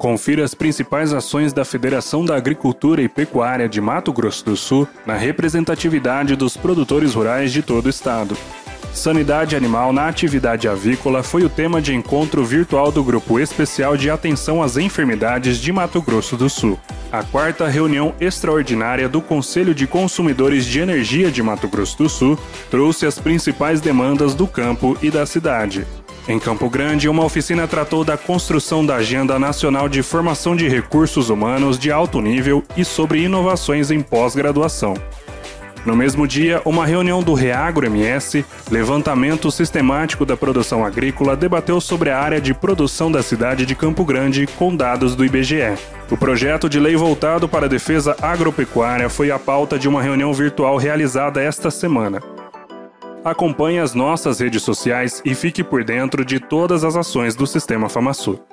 Confira as principais ações da Federação da Agricultura e Pecuária de Mato Grosso do Sul na representatividade dos produtores rurais de todo o estado. Sanidade animal na atividade avícola foi o tema de encontro virtual do Grupo Especial de Atenção às Enfermidades de Mato Grosso do Sul. A quarta reunião extraordinária do Conselho de Consumidores de Energia de Mato Grosso do Sul trouxe as principais demandas do campo e da cidade. Em Campo Grande, uma oficina tratou da construção da Agenda Nacional de Formação de Recursos Humanos de Alto Nível e sobre inovações em pós-graduação. No mesmo dia, uma reunião do Reagro MS, levantamento sistemático da produção agrícola, debateu sobre a área de produção da cidade de Campo Grande com dados do IBGE. O projeto de lei voltado para a defesa agropecuária foi a pauta de uma reunião virtual realizada esta semana. Acompanhe as nossas redes sociais e fique por dentro de todas as ações do Sistema FamaSul.